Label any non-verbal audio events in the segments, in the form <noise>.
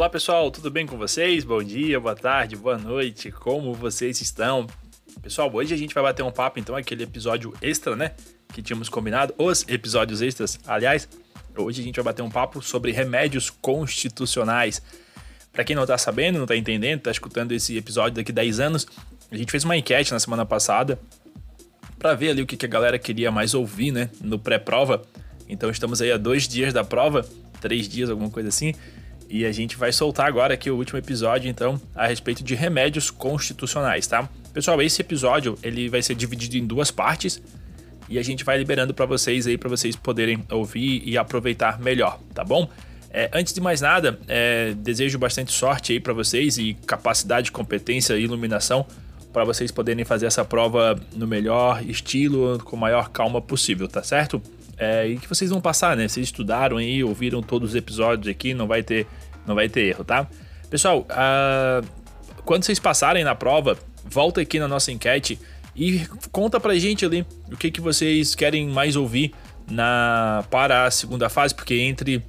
Olá pessoal, tudo bem com vocês? Bom dia, boa tarde, boa noite, como vocês estão? Pessoal, hoje a gente vai bater um papo, então, aquele episódio extra, né? Que tínhamos combinado, os episódios extras, aliás. Hoje a gente vai bater um papo sobre remédios constitucionais. Para quem não tá sabendo, não tá entendendo, tá escutando esse episódio daqui 10 anos, a gente fez uma enquete na semana passada para ver ali o que, que a galera queria mais ouvir, né? No pré-prova. Então estamos aí a dois dias da prova, três dias, alguma coisa assim. E a gente vai soltar agora aqui o último episódio, então, a respeito de remédios constitucionais, tá? Pessoal, esse episódio ele vai ser dividido em duas partes e a gente vai liberando para vocês aí para vocês poderem ouvir e aproveitar melhor, tá bom? É, antes de mais nada, é, desejo bastante sorte aí para vocês e capacidade, competência e iluminação para vocês poderem fazer essa prova no melhor estilo, com a maior calma possível, tá certo? É, e que vocês vão passar, né? Vocês estudaram aí, ouviram todos os episódios aqui, não vai ter, não vai ter erro, tá? Pessoal, uh, quando vocês passarem na prova, volta aqui na nossa enquete e conta pra gente ali o que, que vocês querem mais ouvir na para a segunda fase, porque entre,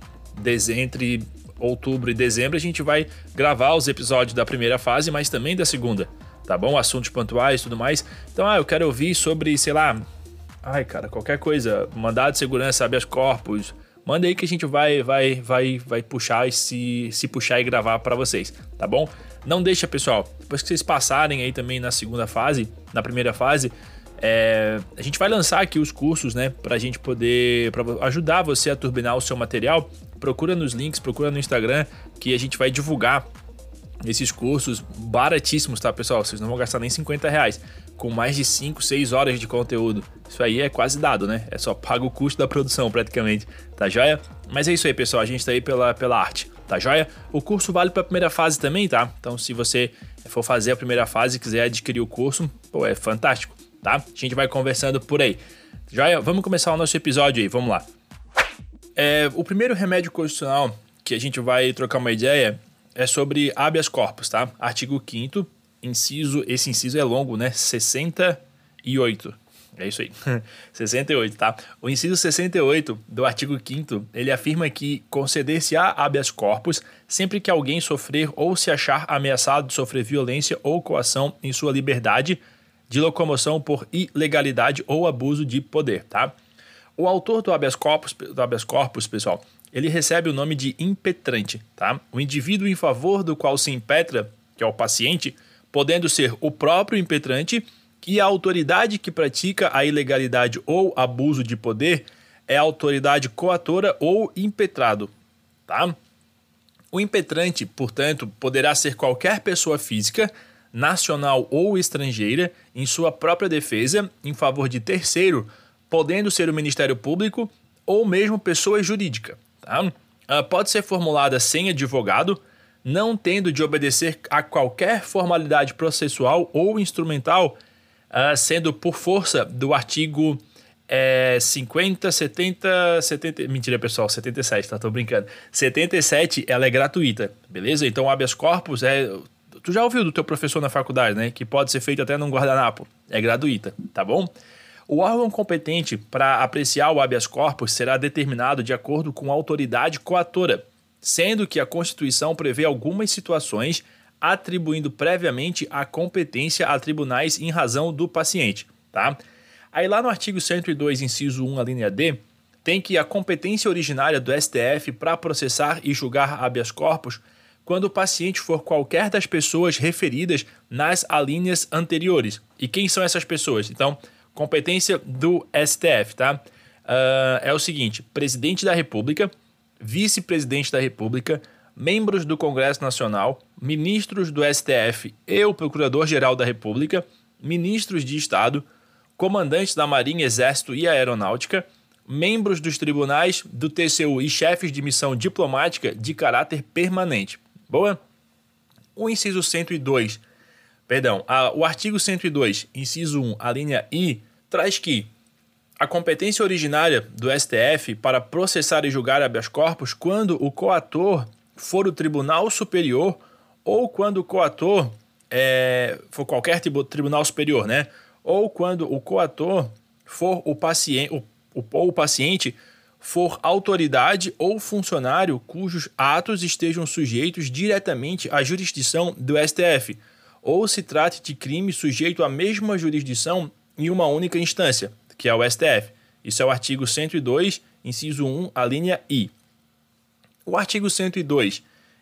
entre outubro e dezembro a gente vai gravar os episódios da primeira fase, mas também da segunda, tá bom? Assuntos pontuais e tudo mais. Então, ah, eu quero ouvir sobre, sei lá, ai, cara, qualquer coisa, mandado de segurança, habeas corpus, manda aí que a gente vai vai vai vai puxar e se, se puxar e gravar para vocês, tá bom? Não deixa, pessoal, depois que vocês passarem aí também na segunda fase, na primeira fase, é, a gente vai lançar aqui os cursos, né, pra gente poder pra ajudar você a turbinar o seu material. Procura nos links, procura no Instagram que a gente vai divulgar esses cursos baratíssimos, tá, pessoal? Vocês não vão gastar nem 50 reais com mais de 5, 6 horas de conteúdo. Isso aí é quase dado, né? É só paga o custo da produção praticamente, tá joia? Mas é isso aí, pessoal. A gente tá aí pela, pela arte, tá joia? O curso vale para a primeira fase também, tá? Então, se você for fazer a primeira fase e quiser adquirir o curso, pô, é fantástico, tá? A gente vai conversando por aí. Joia? Vamos começar o nosso episódio aí, vamos lá. É, o primeiro remédio constitucional que a gente vai trocar uma ideia é sobre habeas corpus, tá? Artigo 5 inciso, esse inciso é longo, né? 68. É isso aí. <laughs> 68, tá? O inciso 68 do artigo 5 ele afirma que conceder-se-á habeas corpus sempre que alguém sofrer ou se achar ameaçado de sofrer violência ou coação em sua liberdade de locomoção por ilegalidade ou abuso de poder, tá? O autor do habeas corpus, do habeas corpus, pessoal, ele recebe o nome de impetrante, tá? O indivíduo em favor do qual se impetra, que é o paciente, podendo ser o próprio impetrante e a autoridade que pratica a ilegalidade ou abuso de poder é a autoridade coatora ou impetrado, tá? O impetrante, portanto, poderá ser qualquer pessoa física, nacional ou estrangeira, em sua própria defesa, em favor de terceiro, podendo ser o Ministério Público ou mesmo pessoa jurídica. Tá? Uh, pode ser formulada sem advogado, não tendo de obedecer a qualquer formalidade processual ou instrumental, uh, sendo por força do artigo é, 50, 70, 70. Mentira, pessoal, 77, tá? Tô brincando. 77, ela é gratuita, beleza? Então, habeas corpus é. Tu já ouviu do teu professor na faculdade, né? Que pode ser feito até num guardanapo. É gratuita, tá bom? O órgão competente para apreciar o habeas corpus será determinado de acordo com a autoridade coatora sendo que a Constituição prevê algumas situações atribuindo previamente a competência a tribunais em razão do paciente, tá? Aí lá no artigo 102, inciso 1, a linha D, tem que a competência originária do STF para processar e julgar habeas corpus quando o paciente for qualquer das pessoas referidas nas alíneas anteriores. E quem são essas pessoas? Então, competência do STF, tá? Uh, é o seguinte: presidente da República, vice-presidente da República, membros do Congresso Nacional, ministros do STF e o Procurador-Geral da República, ministros de Estado, comandantes da Marinha, Exército e Aeronáutica, membros dos tribunais do TCU e chefes de missão diplomática de caráter permanente. Boa? O inciso 102, perdão, a, o artigo 102, inciso 1, a linha I, traz que a competência originária do STF para processar e julgar habeas corpus quando o coator for o Tribunal Superior ou quando o coator é, for qualquer tribunal superior, né? Ou quando o coator for o paciente, o, o, ou o paciente for autoridade ou funcionário cujos atos estejam sujeitos diretamente à jurisdição do STF, ou se trate de crime sujeito à mesma jurisdição em uma única instância, que é o STF. Isso é o artigo 102, inciso 1, a linha I. O artigo 102,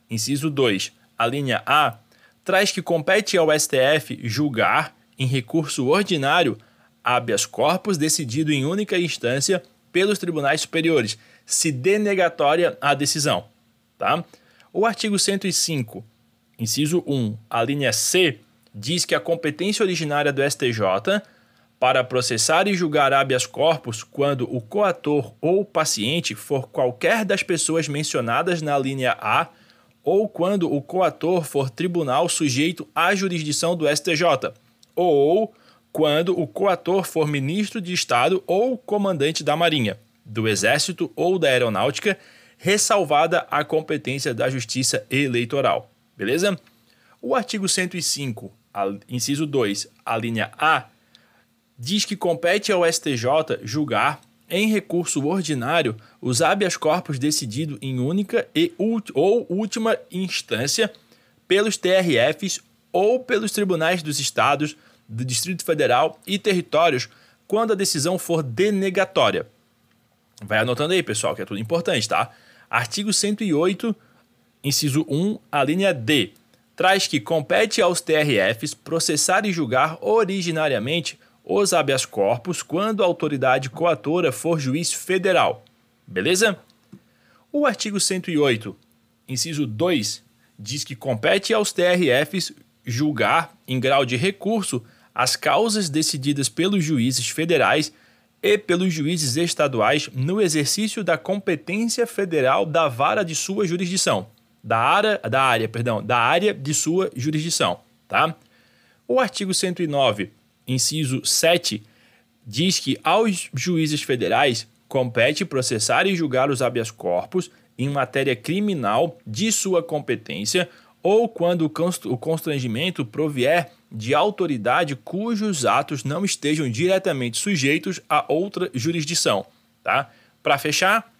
inciso 2, a linha A, traz que compete ao STF julgar, em recurso ordinário, habeas corpus decidido em única instância pelos tribunais superiores, se denegatória a decisão. Tá? O artigo 105, inciso 1, a linha C, diz que a competência originária do STJ para processar e julgar habeas corpus quando o coator ou paciente for qualquer das pessoas mencionadas na linha A ou quando o coator for tribunal sujeito à jurisdição do STJ, ou quando o coator for ministro de Estado ou comandante da Marinha, do Exército ou da Aeronáutica, ressalvada a competência da Justiça Eleitoral. Beleza? O artigo 105, inciso 2, a linha A, diz que compete ao STJ julgar, em recurso ordinário, os habeas corpus decidido em única e ou última instância pelos TRFs ou pelos tribunais dos estados, do Distrito Federal e territórios quando a decisão for denegatória. Vai anotando aí, pessoal, que é tudo importante, tá? Artigo 108, inciso 1, a linha D, traz que compete aos TRFs processar e julgar originariamente os habeas corpus quando a autoridade coatora for juiz federal. Beleza? O artigo 108, inciso 2, diz que compete aos TRFs julgar, em grau de recurso, as causas decididas pelos juízes federais e pelos juízes estaduais no exercício da competência federal da vara de sua jurisdição, da área, da área, perdão, da área de sua jurisdição, tá? O artigo 109 inciso 7, diz que aos juízes federais compete processar e julgar os habeas corpus em matéria criminal de sua competência ou quando o constrangimento provier de autoridade cujos atos não estejam diretamente sujeitos a outra jurisdição. Tá? Para fechar,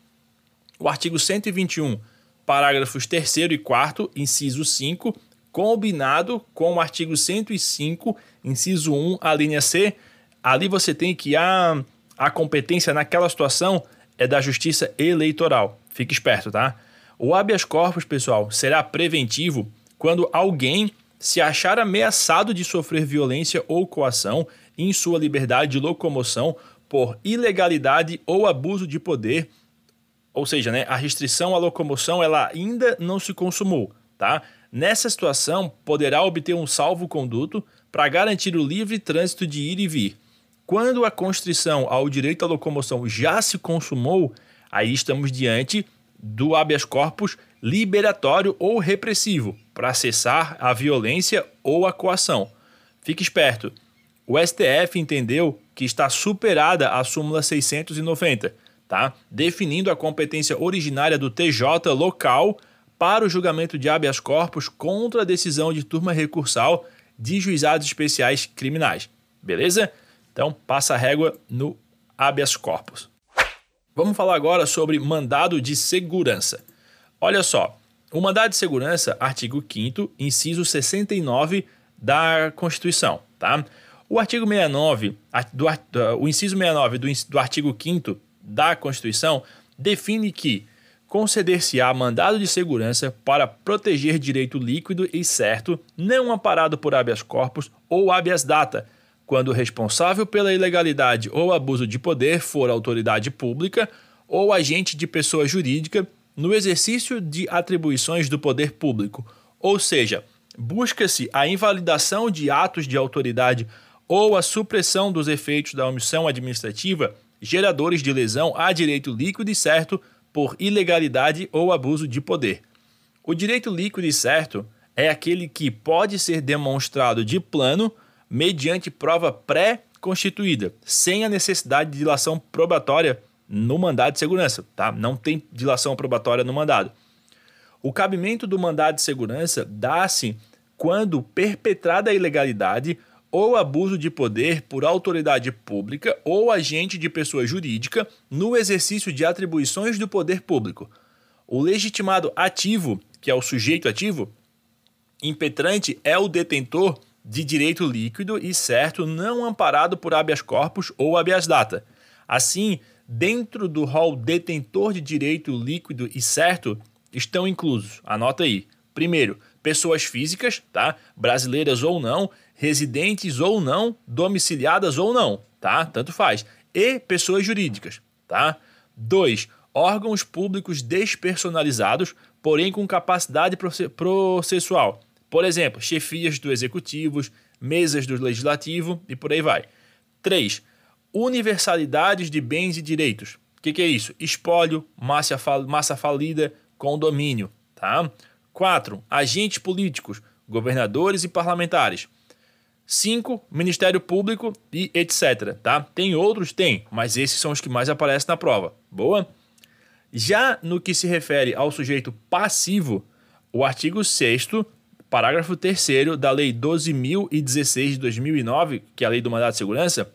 o artigo 121, parágrafos 3 e 4, inciso 5, combinado com o artigo 105, inciso 1, a linha C, ali você tem que a, a competência naquela situação é da justiça eleitoral. Fique esperto, tá? O habeas corpus, pessoal, será preventivo quando alguém se achar ameaçado de sofrer violência ou coação em sua liberdade de locomoção por ilegalidade ou abuso de poder, ou seja, né, a restrição à locomoção ela ainda não se consumou, tá? Nessa situação, poderá obter um salvo-conduto para garantir o livre trânsito de ir e vir. Quando a constrição ao direito à locomoção já se consumou, aí estamos diante do habeas corpus liberatório ou repressivo para cessar a violência ou a coação. Fique esperto. O STF entendeu que está superada a súmula 690, tá? Definindo a competência originária do TJ local para o julgamento de habeas corpus contra a decisão de turma recursal de juizados especiais criminais. Beleza? Então, passa a régua no habeas corpus. Vamos falar agora sobre mandado de segurança. Olha só, o mandado de segurança, artigo 5 inciso 69 da Constituição, tá? O artigo 69, do, o inciso 69 do, do artigo 5 da Constituição define que conceder-se-á mandado de segurança para proteger direito líquido e certo, não amparado por habeas corpus ou habeas data, quando o responsável pela ilegalidade ou abuso de poder for autoridade pública ou agente de pessoa jurídica no exercício de atribuições do poder público, ou seja, busca-se a invalidação de atos de autoridade ou a supressão dos efeitos da omissão administrativa geradores de lesão a direito líquido e certo por ilegalidade ou abuso de poder. O direito líquido e certo é aquele que pode ser demonstrado de plano mediante prova pré-constituída, sem a necessidade de dilação probatória no mandado de segurança, tá? Não tem dilação probatória no mandado. O cabimento do mandado de segurança dá-se quando perpetrada a ilegalidade ou abuso de poder por autoridade pública ou agente de pessoa jurídica no exercício de atribuições do poder público. O legitimado ativo, que é o sujeito ativo, impetrante é o detentor de direito líquido e certo não amparado por habeas corpus ou habeas data. Assim, dentro do rol detentor de direito líquido e certo estão inclusos, anota aí. Primeiro, pessoas físicas, tá? Brasileiras ou não, residentes ou não, domiciliadas ou não, tá? Tanto faz. E pessoas jurídicas, tá? 2. Órgãos públicos despersonalizados, porém com capacidade processual. Por exemplo, chefias do executivo, mesas do legislativo e por aí vai. 3. Universalidades de bens e direitos. O que, que, é isso? Espólio, massa, massa falida, condomínio. Tá? 4. Agentes políticos, governadores e parlamentares. 5. Ministério Público e etc. Tá? Tem outros? Tem, mas esses são os que mais aparecem na prova. Boa? Já no que se refere ao sujeito passivo, o artigo 6 parágrafo 3 da Lei 12.016 de 2009, que é a Lei do Mandato de Segurança,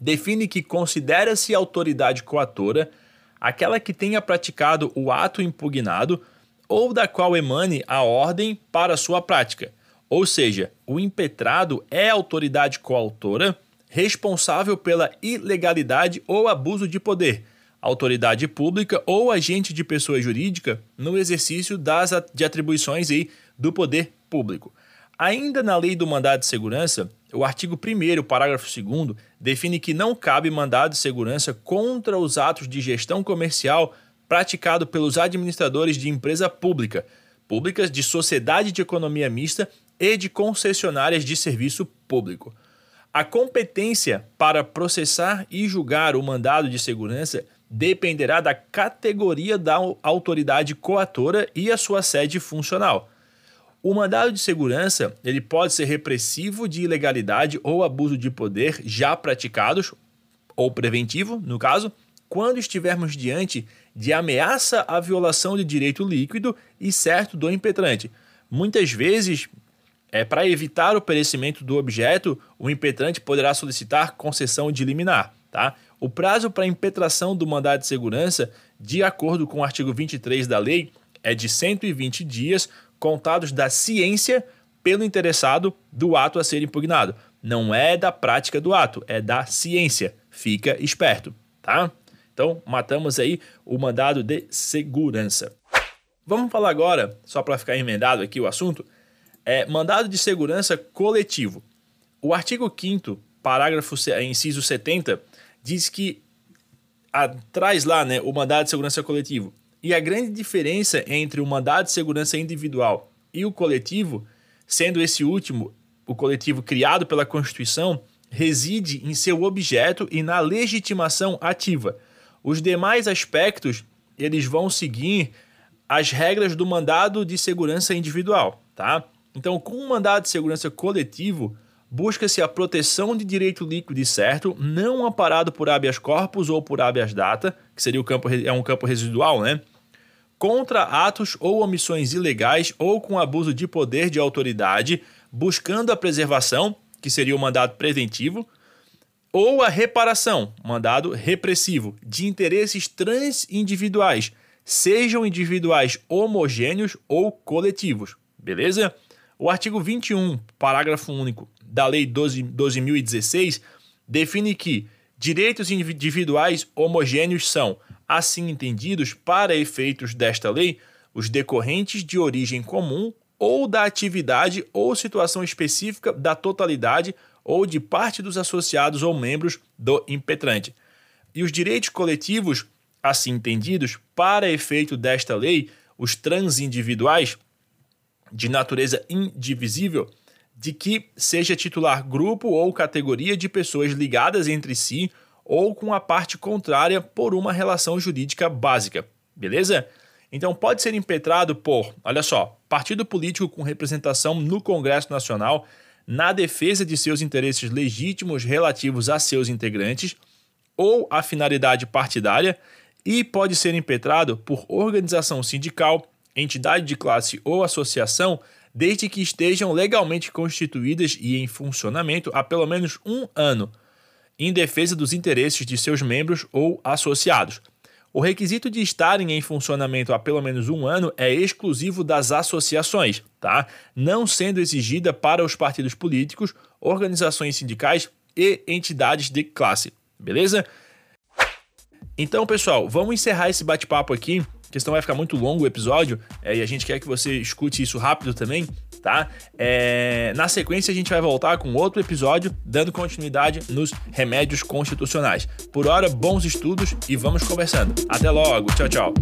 define que considera-se autoridade coatora aquela que tenha praticado o ato impugnado ou da qual emane a ordem para sua prática ou seja, o impetrado é a autoridade coautora responsável pela ilegalidade ou abuso de poder, autoridade pública ou agente de pessoa jurídica no exercício das de atribuições aí do poder público. Ainda na Lei do Mandado de Segurança, o artigo 1 parágrafo 2 define que não cabe mandado de segurança contra os atos de gestão comercial praticado pelos administradores de empresa pública, públicas de sociedade de economia mista e de concessionárias de serviço público. A competência para processar e julgar o mandado de segurança dependerá da categoria da autoridade coatora e a sua sede funcional. O mandado de segurança ele pode ser repressivo de ilegalidade ou abuso de poder já praticados, ou preventivo, no caso, quando estivermos diante de ameaça à violação de direito líquido e certo do impetrante. Muitas vezes, é, Para evitar o perecimento do objeto, o impetrante poderá solicitar concessão de liminar. Tá? O prazo para impetração do mandado de segurança, de acordo com o artigo 23 da lei, é de 120 dias contados da ciência pelo interessado do ato a ser impugnado. Não é da prática do ato, é da ciência. Fica esperto, tá? Então, matamos aí o mandado de segurança. Vamos falar agora, só para ficar emendado aqui o assunto, é, mandado de segurança coletivo. O artigo 5 parágrafo inciso 70 diz que a, traz lá né, o mandado de segurança coletivo. E a grande diferença entre o mandado de segurança individual e o coletivo, sendo esse último, o coletivo criado pela Constituição, reside em seu objeto e na legitimação ativa. Os demais aspectos, eles vão seguir as regras do mandado de segurança individual, tá? Então, com o mandado de segurança coletivo, busca-se a proteção de direito líquido e certo, não amparado por habeas corpus ou por habeas data, que seria o campo, é um campo residual, né? Contra atos ou omissões ilegais ou com abuso de poder de autoridade, buscando a preservação, que seria o mandado preventivo, ou a reparação, mandado repressivo, de interesses transindividuais, sejam individuais homogêneos ou coletivos. Beleza? O artigo 21, parágrafo único da Lei 12.016 define que direitos individuais homogêneos são, assim entendidos, para efeitos desta lei, os decorrentes de origem comum ou da atividade ou situação específica da totalidade ou de parte dos associados ou membros do impetrante. E os direitos coletivos, assim entendidos, para efeito desta lei, os transindividuais, de natureza indivisível de que seja titular grupo ou categoria de pessoas ligadas entre si ou com a parte contrária por uma relação jurídica básica, beleza? Então pode ser impetrado por, olha só, partido político com representação no Congresso Nacional na defesa de seus interesses legítimos relativos a seus integrantes ou a finalidade partidária e pode ser impetrado por organização sindical, entidade de classe ou associação desde que estejam legalmente constituídas e em funcionamento há pelo menos um ano, em defesa dos interesses de seus membros ou associados. O requisito de estarem em funcionamento há pelo menos um ano é exclusivo das associações, tá? Não sendo exigida para os partidos políticos, organizações sindicais e entidades de classe, beleza? Então, pessoal, vamos encerrar esse bate-papo aqui, porque senão vai ficar muito longo o episódio é, e a gente quer que você escute isso rápido também tá? É, na sequência, a gente vai voltar com outro episódio, dando continuidade nos remédios constitucionais. Por hora, bons estudos e vamos conversando. Até logo, tchau, tchau.